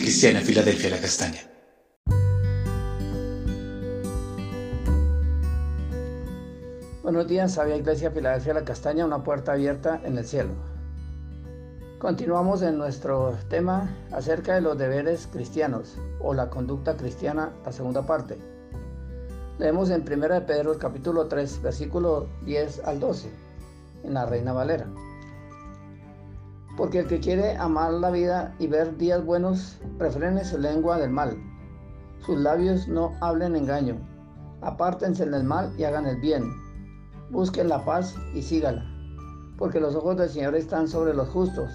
Cristiana Filadelfia La Castaña. Buenos días, Sabia Iglesia Filadelfia La Castaña, una puerta abierta en el cielo. Continuamos en nuestro tema acerca de los deberes cristianos o la conducta cristiana, la segunda parte. Leemos en 1 de Pedro capítulo 3, versículo 10 al 12, en la Reina Valera. Porque el que quiere amar la vida y ver días buenos, refrene su lengua del mal. Sus labios no hablen engaño. Apártense del mal y hagan el bien. Busquen la paz y sígala. Porque los ojos del Señor están sobre los justos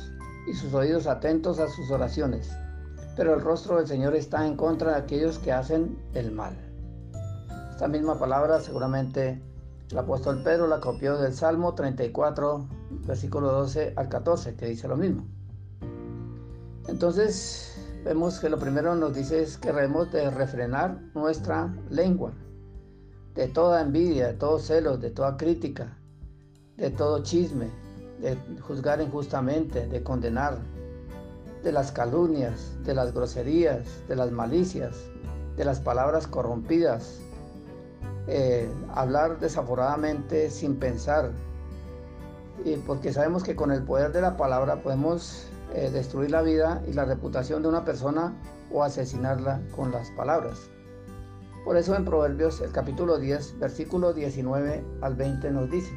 y sus oídos atentos a sus oraciones. Pero el rostro del Señor está en contra de aquellos que hacen el mal. Esta misma palabra seguramente el apóstol Pedro la copió del Salmo 34, versículo 12 al 14, que dice lo mismo. Entonces vemos que lo primero nos dice es que debemos de refrenar nuestra lengua de toda envidia, de todo celos, de toda crítica, de todo chisme, de juzgar injustamente, de condenar, de las calumnias, de las groserías, de las malicias, de las palabras corrompidas, eh, hablar desaforadamente sin pensar, y porque sabemos que con el poder de la palabra podemos eh, destruir la vida y la reputación de una persona o asesinarla con las palabras. Por eso en Proverbios el capítulo 10, versículo 19 al 20 nos dice,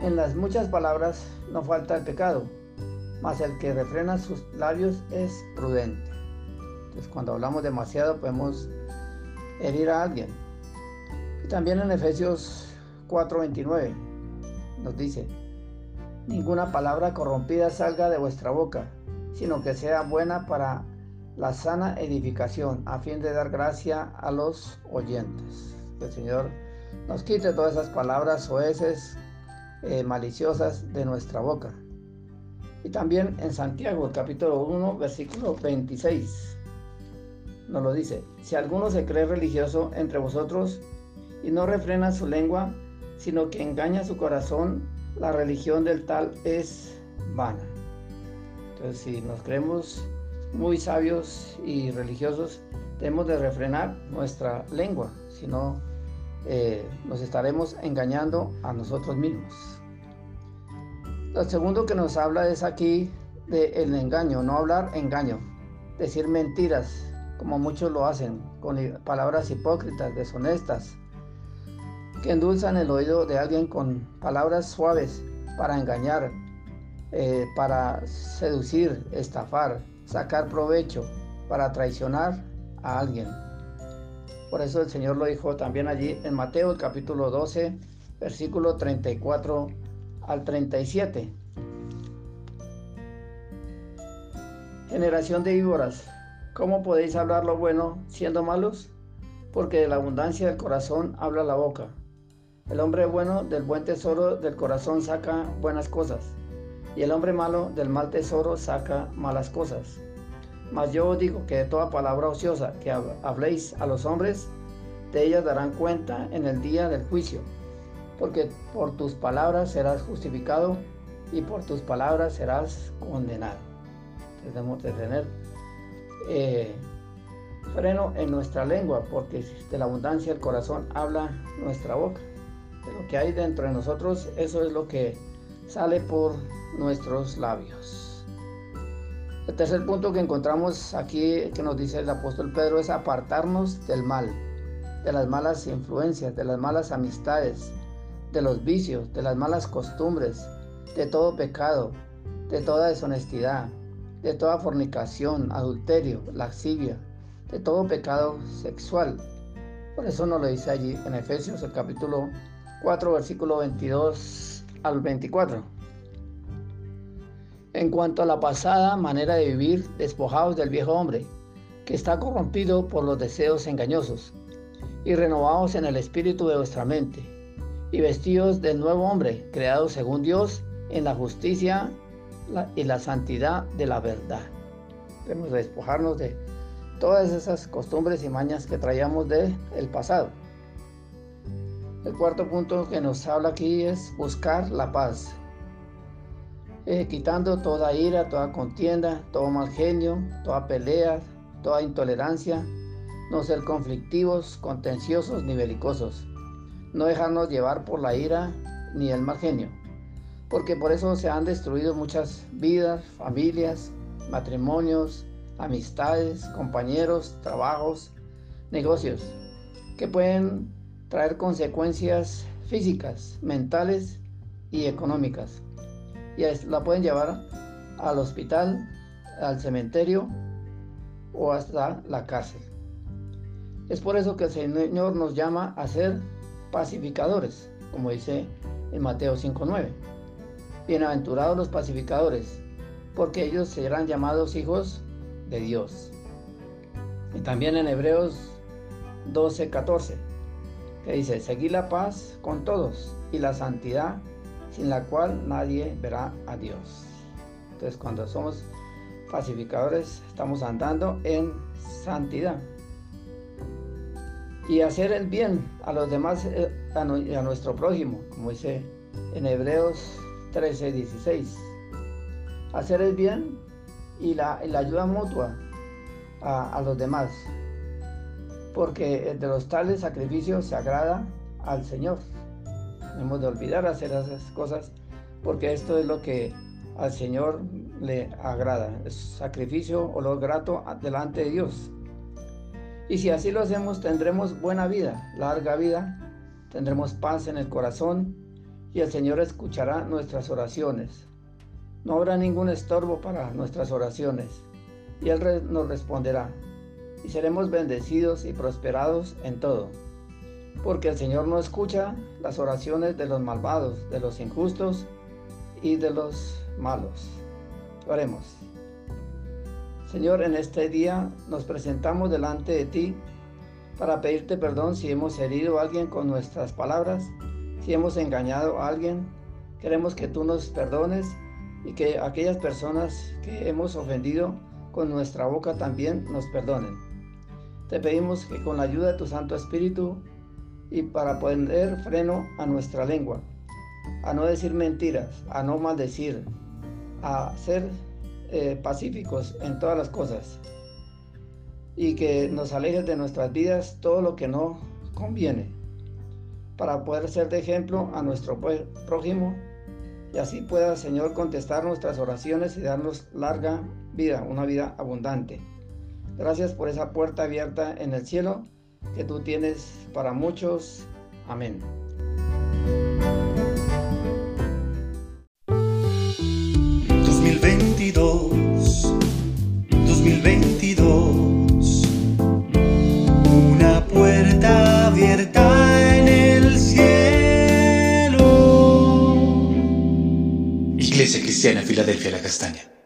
en las muchas palabras no falta el pecado, mas el que refrena sus labios es prudente. Entonces cuando hablamos demasiado podemos herir a alguien. También en Efesios 4:29 nos dice, ninguna palabra corrompida salga de vuestra boca, sino que sea buena para la sana edificación, a fin de dar gracia a los oyentes. Que el Señor nos quite todas esas palabras oeces eh, maliciosas de nuestra boca. Y también en Santiago, capítulo 1, versículo 26, nos lo dice, si alguno se cree religioso entre vosotros y no refrena su lengua, sino que engaña su corazón, la religión del tal es vana. Entonces, si nos creemos muy sabios y religiosos, tenemos de refrenar nuestra lengua, si no eh, nos estaremos engañando a nosotros mismos. Lo segundo que nos habla es aquí del engaño, no hablar engaño, decir mentiras, como muchos lo hacen, con palabras hipócritas, deshonestas, que endulzan el oído de alguien con palabras suaves para engañar, eh, para seducir, estafar, sacar provecho, para traicionar a alguien. Por eso el Señor lo dijo también allí en Mateo capítulo 12, versículo 34 al 37. Generación de víboras, ¿cómo podéis hablar lo bueno siendo malos? Porque de la abundancia del corazón habla la boca. El hombre bueno del buen tesoro del corazón saca buenas cosas, y el hombre malo del mal tesoro saca malas cosas mas yo os digo que de toda palabra ociosa que habléis a los hombres, de ellas darán cuenta en el día del juicio, porque por tus palabras serás justificado y por tus palabras serás condenado. Debemos de tener eh, freno en nuestra lengua, porque de la abundancia del corazón habla nuestra boca. De lo que hay dentro de nosotros, eso es lo que sale por nuestros labios. El tercer punto que encontramos aquí que nos dice el apóstol Pedro es apartarnos del mal, de las malas influencias, de las malas amistades, de los vicios, de las malas costumbres, de todo pecado, de toda deshonestidad, de toda fornicación, adulterio, lascivia, de todo pecado sexual. Por eso nos lo dice allí en Efesios el capítulo 4, versículo 22 al 24. En cuanto a la pasada manera de vivir, despojados del viejo hombre, que está corrompido por los deseos engañosos, y renovados en el espíritu de vuestra mente, y vestidos del nuevo hombre, creado según Dios, en la justicia y la santidad de la verdad. Debemos despojarnos de todas esas costumbres y mañas que traíamos del el pasado. El cuarto punto que nos habla aquí es buscar la paz. eh, quitando toda ira, toda contienda, todo mal genio, toda pelea, toda intolerancia, no ser conflictivos, contenciosos ni belicosos, no dejarnos llevar por la ira ni el mal genio, porque por eso se han destruido muchas vidas, familias, matrimonios, amistades, compañeros, trabajos, negocios, que pueden traer consecuencias físicas, mentales y económicas. Y la pueden llevar al hospital, al cementerio o hasta la cárcel. Es por eso que el Señor nos llama a ser pacificadores, como dice en Mateo 5.9. Bienaventurados los pacificadores, porque ellos serán llamados hijos de Dios. Y también en Hebreos 12.14, que dice, seguir la paz con todos y la santidad, sin la cual nadie verá a Dios. Entonces cuando somos pacificadores, estamos andando en santidad. Y hacer el bien a los demás eh, y a nuestro prójimo, como dice en Hebreos 13, 16. Hacer el bien y la, ayuda mutua a, a, los demás, porque de los tales sacrificios se agrada al Señor. No hemos de olvidar hacer esas cosas, porque esto es lo que al Señor le agrada, es sacrificio, olor grato delante de Dios. Y si así lo hacemos, tendremos buena vida, larga vida, tendremos paz en el corazón y el Señor escuchará nuestras oraciones. No habrá ningún estorbo para nuestras oraciones y Él nos responderá y seremos bendecidos y prosperados en todo. Porque el Señor no escucha las oraciones de los malvados, de los injustos y de los malos. Oremos. Señor, en este día nos presentamos delante de ti para pedirte perdón si hemos herido a alguien con nuestras palabras, si hemos engañado a alguien. Queremos que tú nos perdones y que aquellas personas que hemos ofendido con nuestra boca también nos perdonen. Te pedimos que con la ayuda de tu Santo Espíritu y para poner freno a nuestra lengua, a no decir mentiras, a no maldecir, a ser eh, pacíficos en todas las cosas y que nos alejes de nuestras vidas todo lo que no conviene para poder ser de ejemplo a nuestro prójimo y así pueda Señor contestar nuestras oraciones y darnos larga vida, una vida abundante. Gracias por esa puerta abierta en el cielo que tú tienes para muchos. Amén. 2022, 2022, una puerta abierta en el cielo. Iglesia Cristiana Filadelfia La Castaña.